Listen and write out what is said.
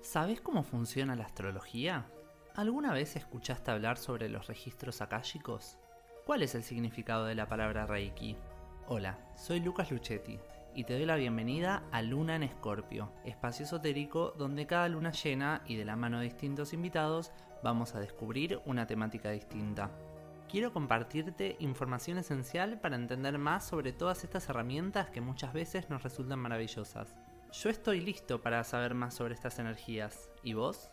¿Sabes cómo funciona la astrología? ¿Alguna vez escuchaste hablar sobre los registros akáshicos? ¿Cuál es el significado de la palabra Reiki? Hola, soy Lucas Luchetti y te doy la bienvenida a Luna en Escorpio, espacio esotérico donde cada luna llena y de la mano de distintos invitados vamos a descubrir una temática distinta. Quiero compartirte información esencial para entender más sobre todas estas herramientas que muchas veces nos resultan maravillosas. Yo estoy listo para saber más sobre estas energías. ¿Y vos?